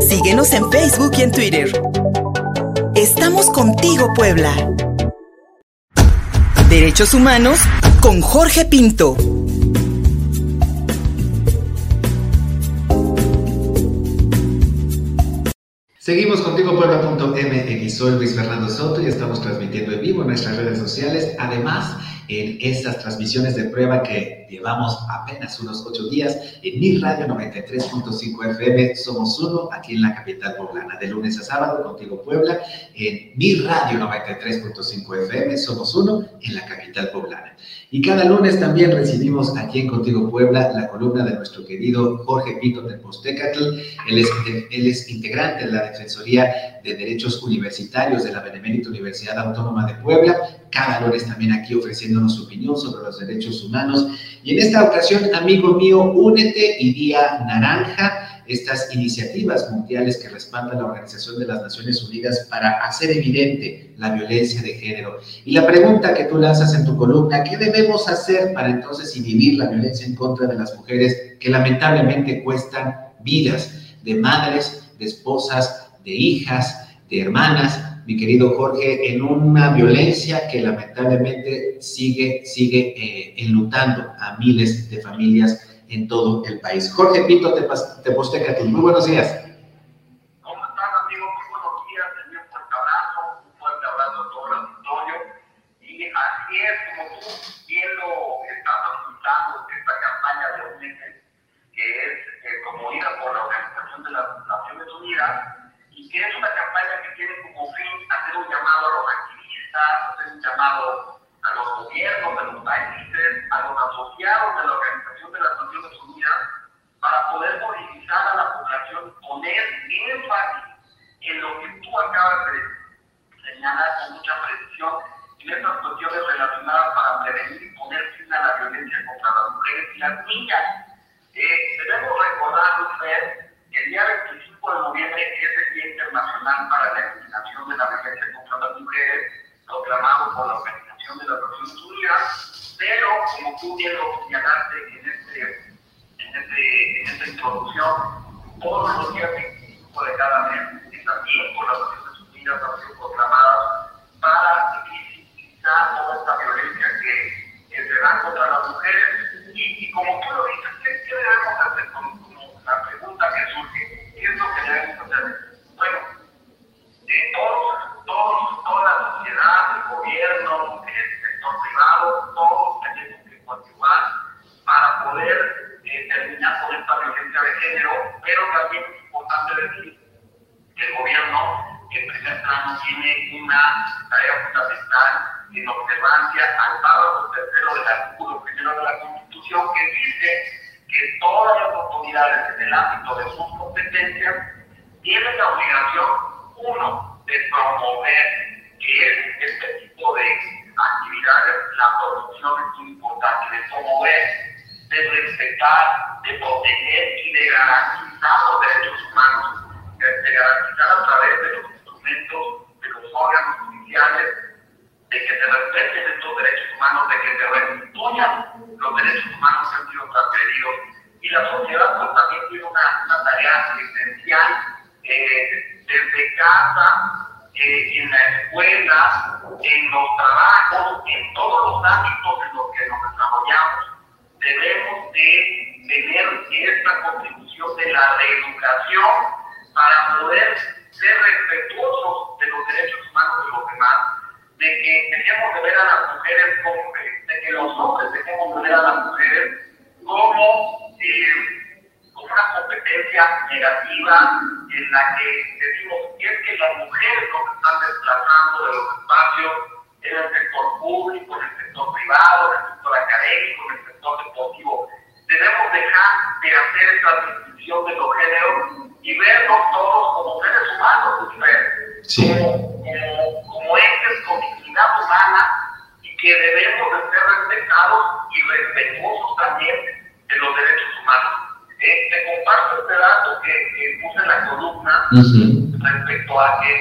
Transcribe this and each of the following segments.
Síguenos en Facebook y en Twitter. Estamos contigo, Puebla. Derechos Humanos con Jorge Pinto. Seguimos contigo puebla.mx, soy Luis Fernando Soto y estamos transmitiendo en vivo en nuestras redes sociales. Además, en estas transmisiones de prueba que llevamos apenas unos ocho días en Mi Radio 93.5 FM. Somos uno aquí en la capital poblana, de lunes a sábado, contigo Puebla, en Mi Radio 93.5 FM. Somos uno en la capital poblana. Y cada lunes también recibimos aquí en Contigo Puebla la columna de nuestro querido Jorge Pito Postecatl. Él es, él es integrante de la Defensoría de Derechos Universitarios de la Benemérita Universidad Autónoma de Puebla. Cada lunes también aquí ofreciéndonos su opinión sobre los derechos humanos. Y en esta ocasión, amigo mío, únete y Día Naranja estas iniciativas mundiales que respalda la Organización de las Naciones Unidas para hacer evidente la violencia de género. Y la pregunta que tú lanzas en tu columna, ¿qué debemos hacer para entonces inhibir la violencia en contra de las mujeres que lamentablemente cuestan vidas de madres, de esposas, de hijas, de hermanas? Mi querido Jorge, en una violencia que lamentablemente sigue, sigue eh, enlutando a miles de familias en todo el país. Jorge Pito, te, te posteca Muy buenos días. ¿Cómo están, amigos? Muy buenos días. Un fuerte abrazo, un fuerte abrazo a todo el auditorio. Y así es, como tú bien lo estás apuntando, esta campaña de UNED, que es eh, promovida por la Organización de las Naciones Unidas, y que es una campaña que tiene como fin hacer un llamado a los activistas, hacer un llamado a los gobiernos de los países, a los asociados de la Organización de las Naciones Unidas para poder movilizar a la población, poner énfasis en lo que tú acabas con mucha precisión en estas cuestiones relacionadas para prevenir y poner fin a la violencia contra las mujeres y las niñas. Eh, debemos recordar, Lucer, que el día 25 de noviembre es el Día Internacional para la Eliminación de la Violencia contra las Mujeres, proclamado por la Organización de las Naciones Unidas, pero como tú bien lo señalaste en este, en, esta introducción, todos los días 25 de cada mes, y también por las Naciones Unidas han sido proclamadas para visibilizar toda esta violencia que, que, se da contra las mujeres. Y, y como tú lo dices, ¿qué, qué debemos hacer? Como, como, la pregunta que surge, ¿qué es lo que debemos hacer? Bueno, de todos, todos, toda la sociedad, el gobierno, el sector privado, todos tenemos que continuar para poder eh, terminar con esta violencia de género, pero también es importante decir que el gobierno en primer plano tiene una tarea fundamental en observancia al párrafo tercero del artículo primero de la Constitución que dice que todas las autoridades en el ámbito de sus competencias tienen la obligación, uno, de promover que es este tipo de actividades, la producción es muy importante, de promover de respetar, de proteger y de garantizar los derechos humanos, de garantizar a través de los instrumentos de los órganos judiciales, de que se respeten estos derechos humanos, de que se restituyan los derechos humanos que han sido transferidos. Y la sociedad pues, también tiene una, una tarea esencial eh, desde casa, eh, en la escuela, en los trabajos, en todos los ámbitos en los que nos desarrollamos, debemos de tener esta contribución de la reeducación para poder ser respetuosos de los derechos humanos de los demás, de que dejemos de ver a las mujeres como, de que los hombres dejemos de ver a las mujeres como, eh, una competencia negativa en la que decimos es que las mujeres nos están desplazando de los espacios en el sector público, columna respecto a que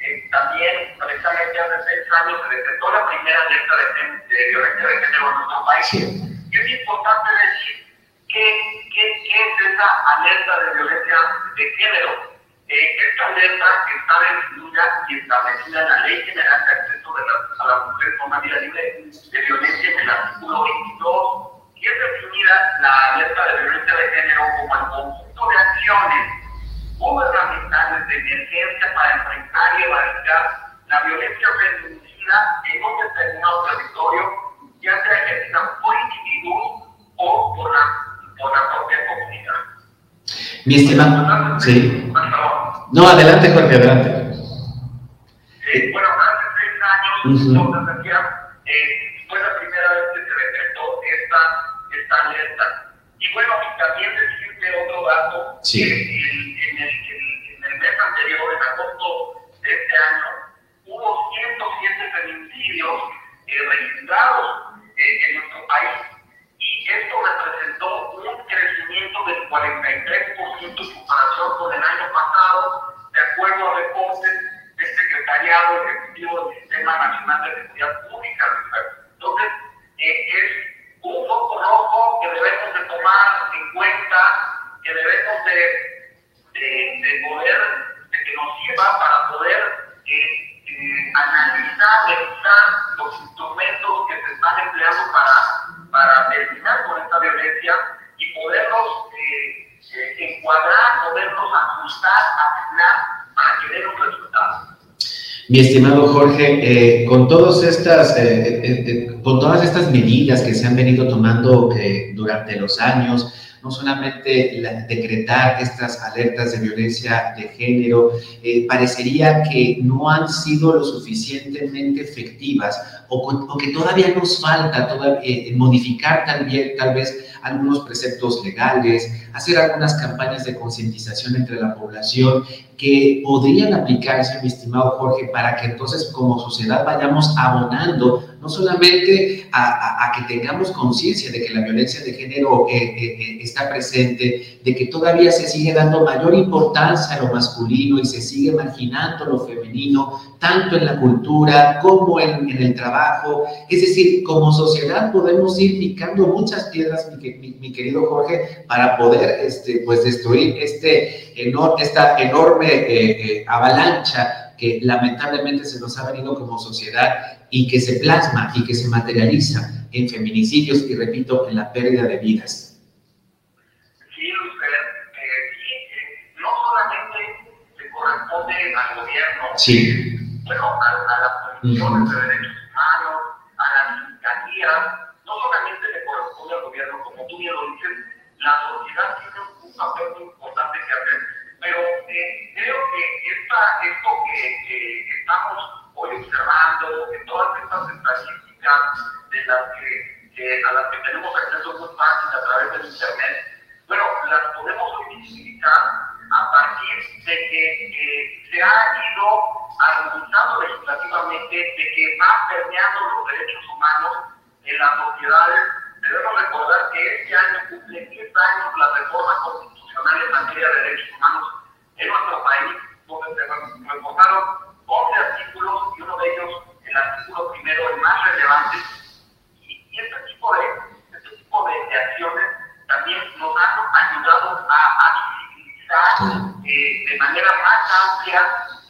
eh, también, precisamente hace seis años, se detectó la primera alerta de, de violencia de género en nuestro país. Sí es importante decir qué, qué, es esa alerta de violencia de género. Eh, esta alerta está definida y establecida en la Ley General de Acceso de la, a la Mujer con una vida libre de violencia en el artículo 22 violencia feminicida en un determinado territorio, ya sea ejercida por individuos o por la, por la propia comunidad. Mi estimado. Sí. No, adelante, Jorge, adelante. Eh, bueno, hace seis años, uh -huh. eh, fue la primera vez que se decretó esta, esta alerta. Y bueno, y también decirte otro dato, sí. en, en, el, en, el, mes anterior, en agosto de este año, hubo 107 feminicidios eh, registrados en nuestro país. Y esto representó un crecimiento del 43% en comparación con el año pasado, de acuerdo a reportes del Secretariado Ejecutivo del Sistema Nacional de Seguridad Pública. Entonces, eh, es un foco rojo que debemos de tomar en cuenta, que debemos de, de, de poder, de que nos sirva para poder eh, eh, analizar, revisar los instrumentos que se están empleando para, para terminar con y poderlos eh, eh, encuadrar, poderlos ajustar, afinar para que den un resultado. Mi estimado Jorge, eh, con, todas estas, con todas estas medidas que se han venido tomando durante los años, no solamente la, decretar estas alertas de violencia de género, parecería que no han sido lo suficientemente efectivas o, que todavía nos falta todavía, modificar también tal vez algunos preceptos legales, hacer algunas campañas de concientización entre la población que podrían aplicarse, mi estimado Jorge, para que entonces como sociedad vayamos abonando no solamente a, que tengamos conciencia de que la violencia de género eh, eh, está presente, de que todavía se sigue dando mayor importancia a lo masculino y se sigue marginando lo femenino, tanto en la cultura como en, en el trabajo. Es decir, como sociedad podemos ir picando muchas piedras, mi, querido Jorge, para poder este, pues, destruir este, esta enorme eh, eh, avalancha que lamentablemente se nos ha venido como sociedad y que se plasma y que se materializa en feminicidios y, repito, en la pérdida de vidas. Eh, eh, no solamente le corresponde al gobierno, sí. bueno, a, a las comisiones uh -huh. de derechos humanos, a las fiscalías, no solamente le corresponde al gobierno, como tú bien lo dices, la sociedad tiene un papel muy importante que hacer pero eh, creo que esta, esto que, estamos hoy observando, en todas estas estadísticas a las que tenemos acceso muy fácil a través del Internet, bueno, las podemos visibilizar a partir de que se ha ido argumentando legislativamente de que va permeando los derechos humanos eh, de manera más amplia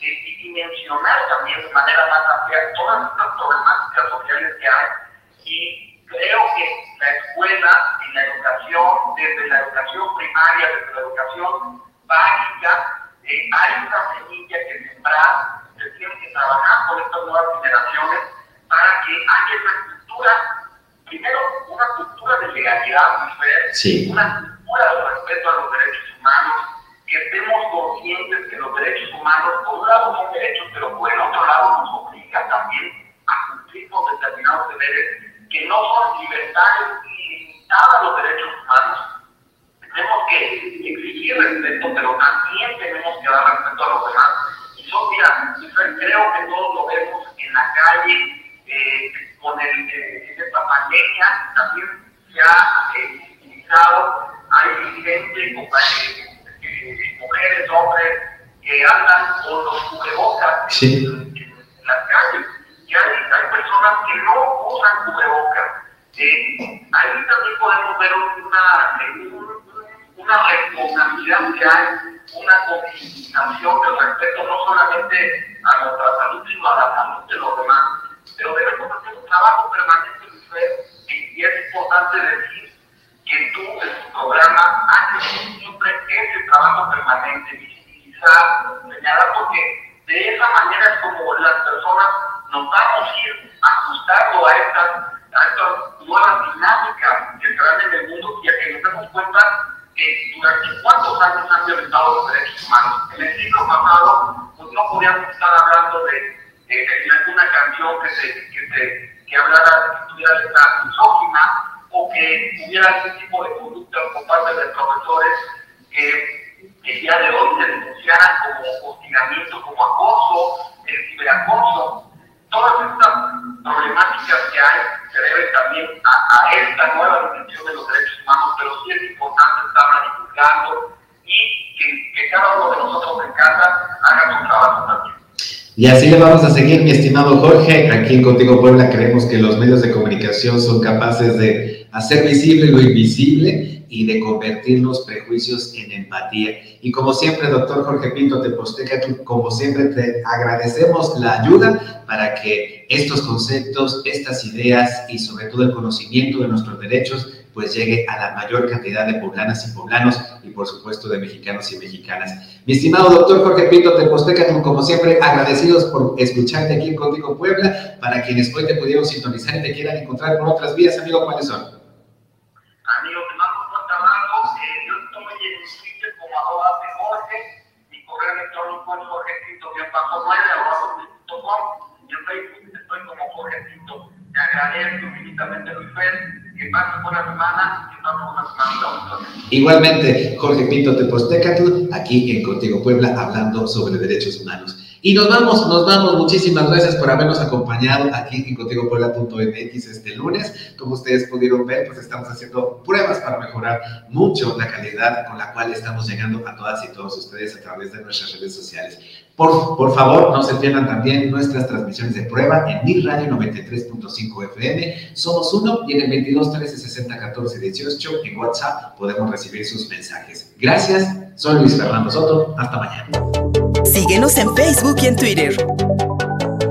eh, y dimensionar también de manera más amplia todas estas problemáticas sociales que hay. Y creo que la escuela y la educación, desde la educación primaria, desde la educación básica, eh, hay una semilla que sembrar, se tiene que trabajar con estas nuevas generaciones para que haya esa cultura, primero una cultura de legalidad, mujer, sí. una cultura de respeto a los derechos humanos, que estemos conscientes que los derechos humanos, por un lado son derechos, pero por el otro lado nos obligan también a cumplir con determinados deberes que no son libertades ilimitadas los derechos humanos, tenemos que exigir respeto, pero también tenemos que dar respeto a los demás. Y yo, creo que todos lo vemos en la calle, eh, con el, eh, en esta pandemia, también se ha eh, utilizado, hay gente, compañeros, mujeres, hombres, que andan con los cubrebocas sí. en, en, las calles. Y hay, hay personas que no usan cubrebocas. ahí también podemos ver una, un, una responsabilidad que hay una concientización del respeto no solamente a nuestra salud, sino a la salud de los demás. Pero debemos hacer un trabajo permanente, y es importante decir que tú en tu programa haces siempre ese trabajo permanente, visibilizar, señalar, porque de esa manera es como las personas nos vamos a ir ajustando a estas, a estas nuevas dinámicas que se dan en el mundo y a que nos demos cuenta que durante cuántos años han violentado los derechos humanos. En el siglo pasado, pues no podíamos estar hablando de, de, alguna canción que se, que se que hablara, que tuviera letra misógina que hubiera algún tipo de conducta por parte de profesores que el día de hoy se denunciaran como hostigamiento, como acoso, el ciberacoso. Todas estas problemáticas que hay se deben también a, esta nueva dimensión de los derechos humanos, pero sí es importante estarla divulgando y que, que cada uno de nosotros en casa haga su trabajo también. Y así le vamos a seguir, mi estimado Jorge. Aquí en Contigo Puebla creemos que los medios de comunicación son capaces de hacer visible lo invisible y de convertir los prejuicios en empatía. Y como siempre, doctor Jorge Pinto Teposteca, como siempre te agradecemos la ayuda para que estos conceptos, estas ideas y sobre todo el conocimiento de nuestros derechos pues llegue a la mayor cantidad de poblanas y poblanos y por supuesto de mexicanos y mexicanas. Mi estimado doctor Jorge Pinto Teposteca, como siempre, agradecidos por escucharte aquí en Contigo Puebla. Para quienes hoy te pudieron sintonizar y te quieran encontrar por otras vías, amigo, ¿cuáles son? Amigo, te mando un fuerte abrazo. Eh, yo estoy en Twitter como arroba de Jorge. Mi correo electrónico es jorge pinto como Jorge Pinto. Te agradezco infinitamente, Luis Fer que pasen buena semana y una buena semana. Igualmente, Jorge Pinto Tepostecatl, aquí en Contigo Puebla, hablando sobre derechos humanos. Y nos vamos, nos vamos. Muchísimas gracias por habernos acompañado aquí en contigopuebla.mx este lunes. Como ustedes pudieron ver, pues estamos haciendo pruebas para mejorar mucho la calidad con la cual estamos llegando a todas y todos ustedes a través de nuestras redes sociales. Por, por favor, no se pierdan también nuestras transmisiones de prueba en Mi Radio 93.5 FM. Somos uno y en el 22 13 60 14 18 en WhatsApp podemos recibir sus mensajes. Gracias, soy Luis Fernando Soto. Hasta mañana. Síguenos en Facebook y en Twitter.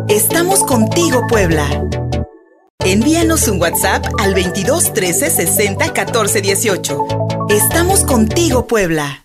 Estamos contigo, Puebla. Envíanos un WhatsApp al 22 13 60 14 18. Estamos contigo, Puebla.